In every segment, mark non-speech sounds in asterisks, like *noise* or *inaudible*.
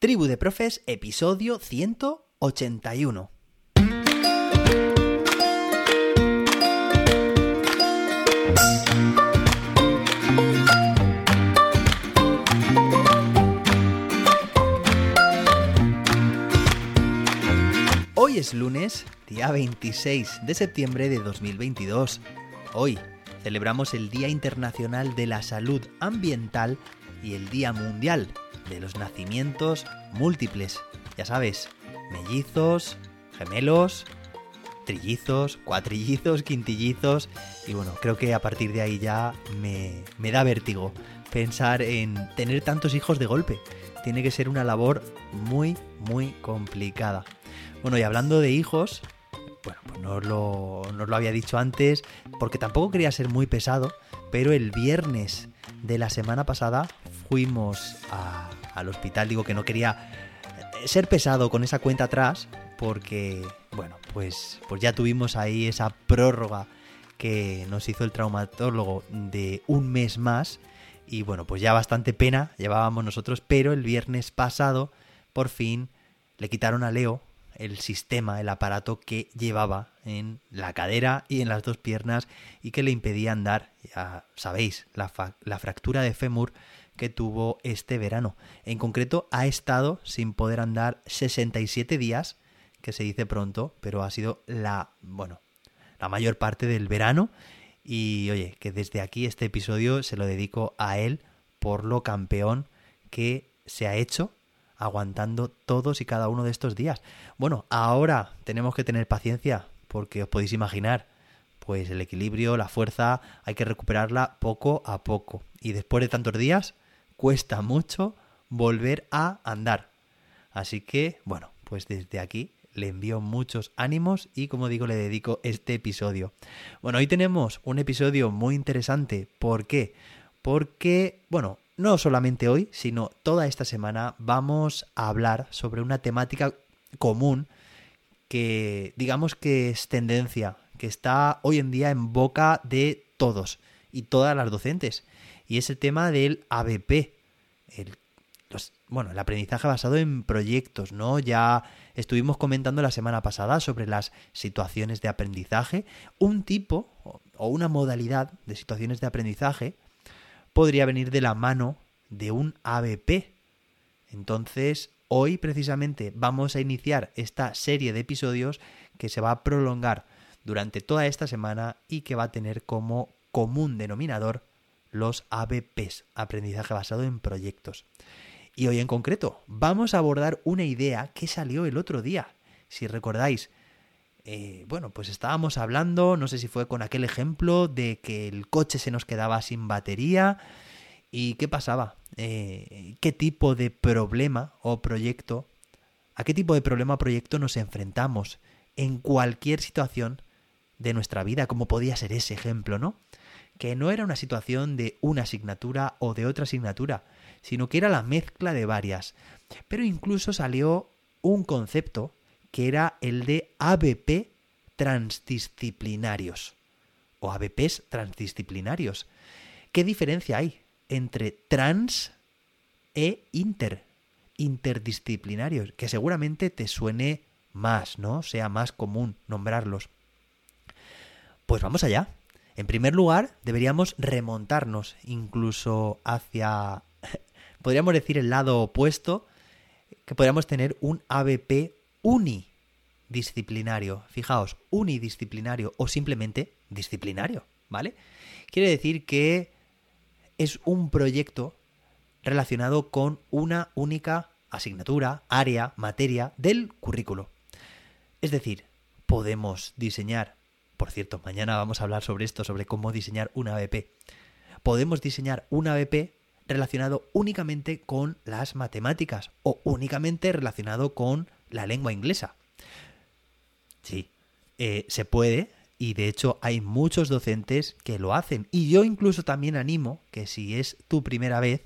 Tribu de Profes, episodio 181. Hoy es lunes, día 26 de septiembre de 2022. Hoy celebramos el Día Internacional de la Salud Ambiental y el Día Mundial de los Nacimientos Múltiples. Ya sabes, mellizos, gemelos, trillizos, cuatrillizos, quintillizos. Y bueno, creo que a partir de ahí ya me, me da vértigo pensar en tener tantos hijos de golpe. Tiene que ser una labor muy, muy complicada. Bueno, y hablando de hijos, bueno, pues no lo, no os lo había dicho antes, porque tampoco quería ser muy pesado, pero el viernes de la semana pasada fuimos a- al hospital. Digo que no quería ser pesado con esa cuenta atrás, porque, bueno, pues, pues ya tuvimos ahí esa prórroga que nos hizo el traumatólogo de un mes más. Y bueno, pues ya bastante pena llevábamos nosotros, pero el viernes pasado, por fin, le quitaron a Leo el sistema, el aparato que llevaba en la cadera y en las dos piernas y que le impedía andar, ya sabéis, la, la fractura de fémur que tuvo este verano. En concreto, ha estado sin poder andar 67 días, que se dice pronto, pero ha sido la, bueno, la mayor parte del verano. Y oye, que desde aquí este episodio se lo dedico a él por lo campeón que se ha hecho aguantando todos y cada uno de estos días. Bueno, ahora tenemos que tener paciencia porque os podéis imaginar, pues el equilibrio, la fuerza, hay que recuperarla poco a poco. Y después de tantos días, cuesta mucho volver a andar. Así que, bueno, pues desde aquí le envío muchos ánimos y como digo le dedico este episodio. Bueno, hoy tenemos un episodio muy interesante. ¿Por qué? Porque, bueno, no solamente hoy, sino toda esta semana vamos a hablar sobre una temática común que digamos que es tendencia, que está hoy en día en boca de todos y todas las docentes. Y es el tema del ABP, el bueno, el aprendizaje basado en proyectos, ¿no? Ya estuvimos comentando la semana pasada sobre las situaciones de aprendizaje. Un tipo o una modalidad de situaciones de aprendizaje podría venir de la mano de un ABP. Entonces, hoy precisamente vamos a iniciar esta serie de episodios que se va a prolongar durante toda esta semana y que va a tener como común denominador los ABPs, aprendizaje basado en proyectos. Y hoy en concreto vamos a abordar una idea que salió el otro día. Si recordáis, eh, bueno, pues estábamos hablando, no sé si fue con aquel ejemplo de que el coche se nos quedaba sin batería. ¿Y qué pasaba? Eh, ¿Qué tipo de problema o proyecto, a qué tipo de problema o proyecto nos enfrentamos en cualquier situación de nuestra vida, como podía ser ese ejemplo, ¿no? Que no era una situación de una asignatura o de otra asignatura, sino que era la mezcla de varias. Pero incluso salió un concepto que era el de ABP transdisciplinarios o ABPs transdisciplinarios. ¿Qué diferencia hay entre trans e inter? Interdisciplinarios, que seguramente te suene más, ¿no? Sea más común nombrarlos. Pues vamos allá. En primer lugar, deberíamos remontarnos incluso hacia, *laughs* podríamos decir, el lado opuesto, que podríamos tener un ABP unidisciplinario. Fijaos, unidisciplinario o simplemente disciplinario, ¿vale? Quiere decir que es un proyecto relacionado con una única asignatura, área, materia del currículo. Es decir, podemos diseñar, por cierto, mañana vamos a hablar sobre esto, sobre cómo diseñar una ABP. Podemos diseñar una ABP relacionado únicamente con las matemáticas o únicamente relacionado con la lengua inglesa. Sí, eh, se puede y de hecho hay muchos docentes que lo hacen. Y yo incluso también animo que si es tu primera vez,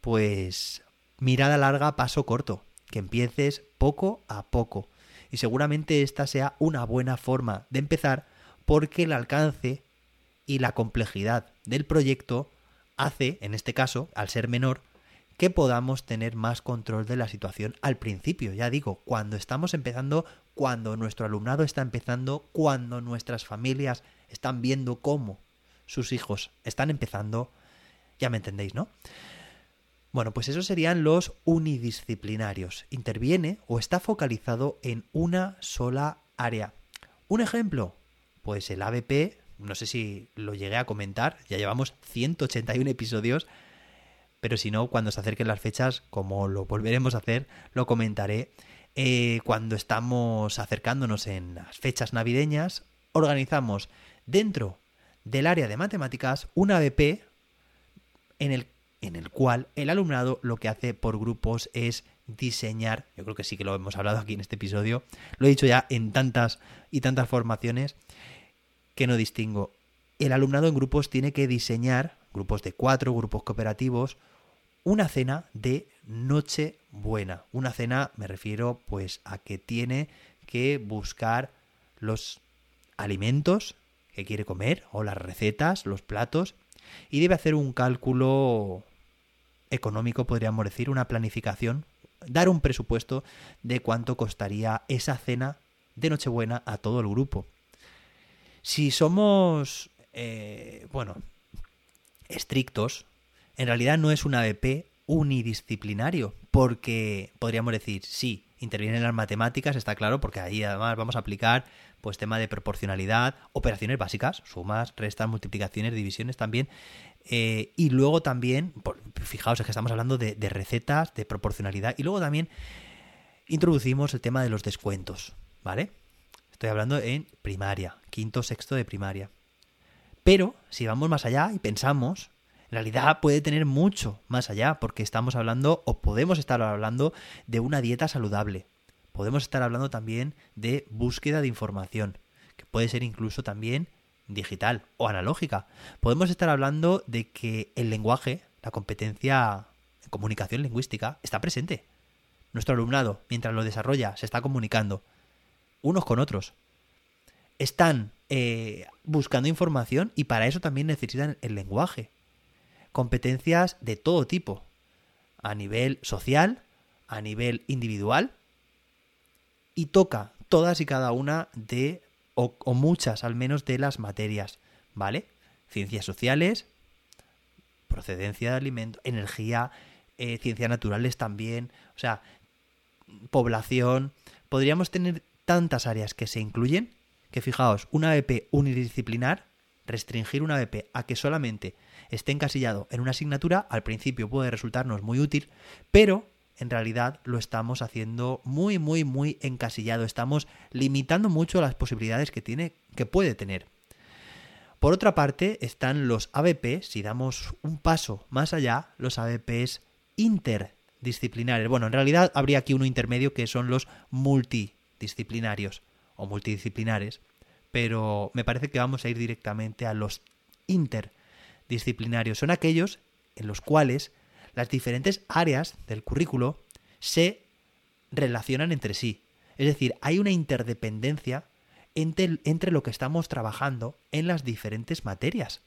pues mirada larga, paso corto, que empieces poco a poco. Y seguramente esta sea una buena forma de empezar porque el alcance y la complejidad del proyecto hace, en este caso, al ser menor, que podamos tener más control de la situación al principio. Ya digo, cuando estamos empezando, cuando nuestro alumnado está empezando, cuando nuestras familias están viendo cómo sus hijos están empezando, ya me entendéis, ¿no? Bueno, pues esos serían los unidisciplinarios. Interviene o está focalizado en una sola área. Un ejemplo, pues el ABP, no sé si lo llegué a comentar, ya llevamos 181 episodios, pero si no, cuando se acerquen las fechas, como lo volveremos a hacer, lo comentaré. Eh, cuando estamos acercándonos en las fechas navideñas, organizamos dentro del área de matemáticas un ABP en el en el cual el alumnado lo que hace por grupos es diseñar, yo creo que sí que lo hemos hablado aquí en este episodio, lo he dicho ya en tantas y tantas formaciones que no distingo. El alumnado en grupos tiene que diseñar, grupos de cuatro, grupos cooperativos, una cena de noche buena. Una cena me refiero pues a que tiene que buscar los alimentos que quiere comer o las recetas, los platos y debe hacer un cálculo económico, podríamos decir, una planificación, dar un presupuesto de cuánto costaría esa cena de Nochebuena a todo el grupo. Si somos, eh, bueno, estrictos, en realidad no es un ABP unidisciplinario, porque podríamos decir, sí, intervienen las matemáticas, está claro, porque ahí además vamos a aplicar pues tema de proporcionalidad, operaciones básicas, sumas, restas, multiplicaciones, divisiones también, eh, y luego también, fijaos, es que estamos hablando de, recetas, de proporcionalidad, y luego también introducimos el tema de los descuentos, ¿vale? Estoy hablando en primaria, quinto, sexto de primaria. Pero si vamos más allá y pensamos, en realidad puede tener mucho más allá, porque estamos hablando o podemos estar hablando de una dieta saludable. Podemos estar hablando también de búsqueda de información, que puede ser incluso también digital o analógica. Podemos estar hablando de que el lenguaje, la competencia en comunicación lingüística, está presente. Nuestro alumnado, mientras lo desarrolla, se está comunicando unos con otros. Están eh, buscando información y para eso también necesitan el lenguaje. Competencias de todo tipo, a nivel social, a nivel individual, y toca todas y cada una de o, muchas al menos de las materias, ¿vale? Ciencias sociales, procedencia de alimentos, energía, eh, ciencias naturales también, o sea, población. Podríamos tener tantas áreas que se incluyen que fijaos, una ABP unidisciplinar, restringir una ABP a que solamente esté encasillado en una asignatura, al principio puede resultarnos muy útil, pero en realidad lo estamos haciendo muy, muy, muy encasillado. Estamos limitando mucho las posibilidades que tiene, que puede tener. Por otra parte, están los ABP, si damos un paso más allá, los ABPs interdisciplinares. Bueno, en realidad habría aquí uno intermedio que son los multidisciplinarios o multidisciplinares, pero me parece que vamos a ir directamente a los interdisciplinarios. Son aquellos en los cuales las diferentes áreas del currículo se relacionan entre sí. Es decir, hay una interdependencia entre, lo que estamos trabajando en las diferentes materias.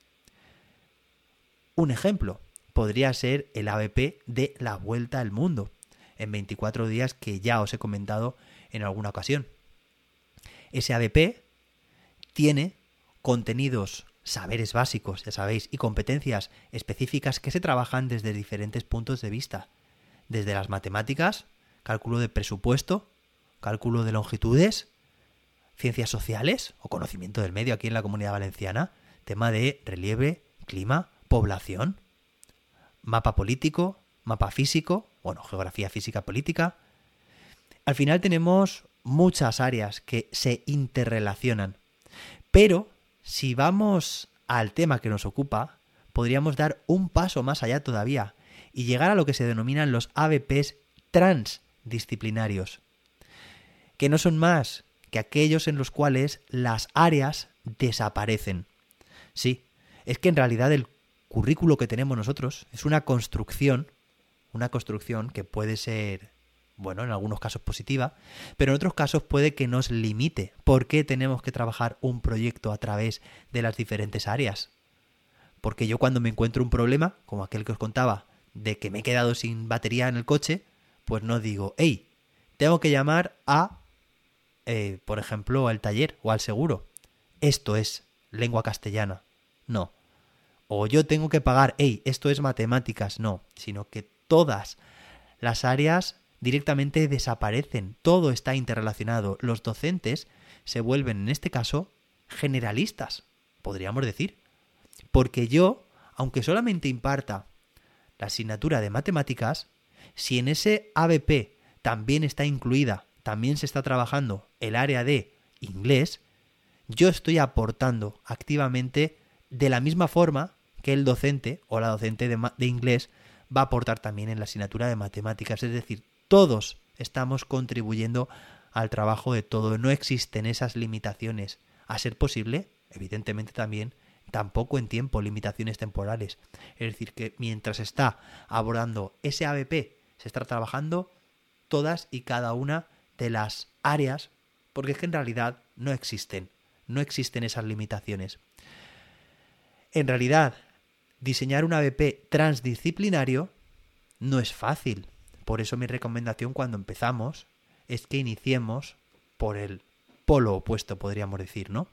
Un ejemplo podría ser el ABP de la vuelta al mundo, en 24 días que ya os he comentado en alguna ocasión. Ese ABP tiene contenidos saberes básicos, ya sabéis, y competencias específicas que se trabajan desde diferentes puntos de vista. Desde las matemáticas, cálculo de presupuesto, cálculo de longitudes, ciencias sociales o conocimiento del medio aquí en la comunidad valenciana, tema de relieve, clima, población, mapa político, mapa físico, bueno, geografía física política. Al final tenemos muchas áreas que se interrelacionan, pero si vamos al tema que nos ocupa, podríamos dar un paso más allá todavía y llegar a lo que se denominan los ABPs transdisciplinarios, que no son más que aquellos en los cuales las áreas desaparecen. Sí, es que en realidad el currículo que tenemos nosotros es una construcción, una construcción que puede ser bueno, en algunos casos positiva, pero en otros casos puede que nos limite. ¿Por qué tenemos que trabajar un proyecto a través de las diferentes áreas? Porque yo cuando me encuentro un problema, como aquel que os contaba, de que me he quedado sin batería en el coche, pues no digo, hey, tengo que llamar a, eh, por ejemplo, al taller o al seguro. Esto es lengua castellana. No. O yo tengo que pagar, hey, esto es matemáticas. No, sino que todas las áreas directamente desaparecen. Todo está interrelacionado. Los docentes se vuelven, en este caso, generalistas, podríamos decir. Porque yo, aunque solamente imparta la asignatura de matemáticas, si en ese ABP también está incluida, también se está trabajando el área de inglés, yo estoy aportando activamente de la misma forma que el docente o la docente de, de, inglés va a aportar también en la asignatura de matemáticas. Es decir, todos estamos contribuyendo al trabajo de todo. No existen esas limitaciones. A ser posible, evidentemente también, tampoco en tiempo, limitaciones temporales. Es decir, que mientras está abordando ese ABP, se está trabajando todas y cada una de las áreas, porque es que en realidad no existen, no existen esas limitaciones. En realidad, diseñar un ABP transdisciplinario no es fácil. Por eso mi recomendación cuando empezamos es que iniciemos por el polo opuesto, podríamos decir, ¿no?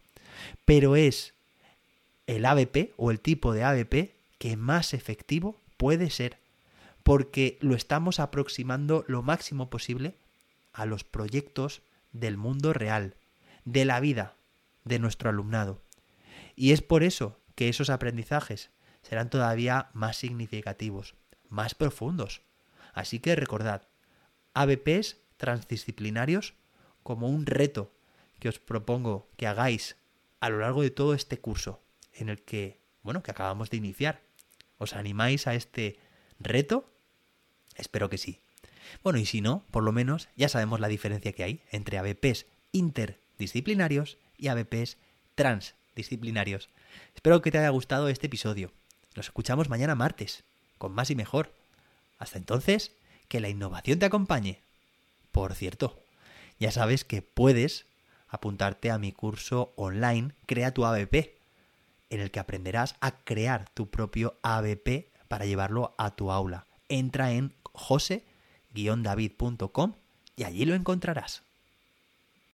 Pero es el ABP o el tipo de ABP que más efectivo puede ser, porque lo estamos aproximando lo máximo posible a los proyectos del mundo real, de la vida de nuestro alumnado. Y es por eso que esos aprendizajes serán todavía más significativos, más profundos. Así que recordad, ABPs transdisciplinarios como un reto que os propongo que hagáis a lo largo de todo este curso en el que, bueno, que acabamos de iniciar. ¿Os animáis a este reto? Espero que sí. Bueno, y si no, por lo menos ya sabemos la diferencia que hay entre ABPs interdisciplinarios y ABPs transdisciplinarios. Espero que te haya gustado este episodio. Nos escuchamos mañana martes, con más y mejor. Hasta entonces, que la innovación te acompañe. Por cierto, ya sabes que puedes apuntarte a mi curso online Crea tu ABP en el que aprenderás a crear tu propio ABP para llevarlo a tu aula. Entra en jose-david.com y allí lo encontrarás.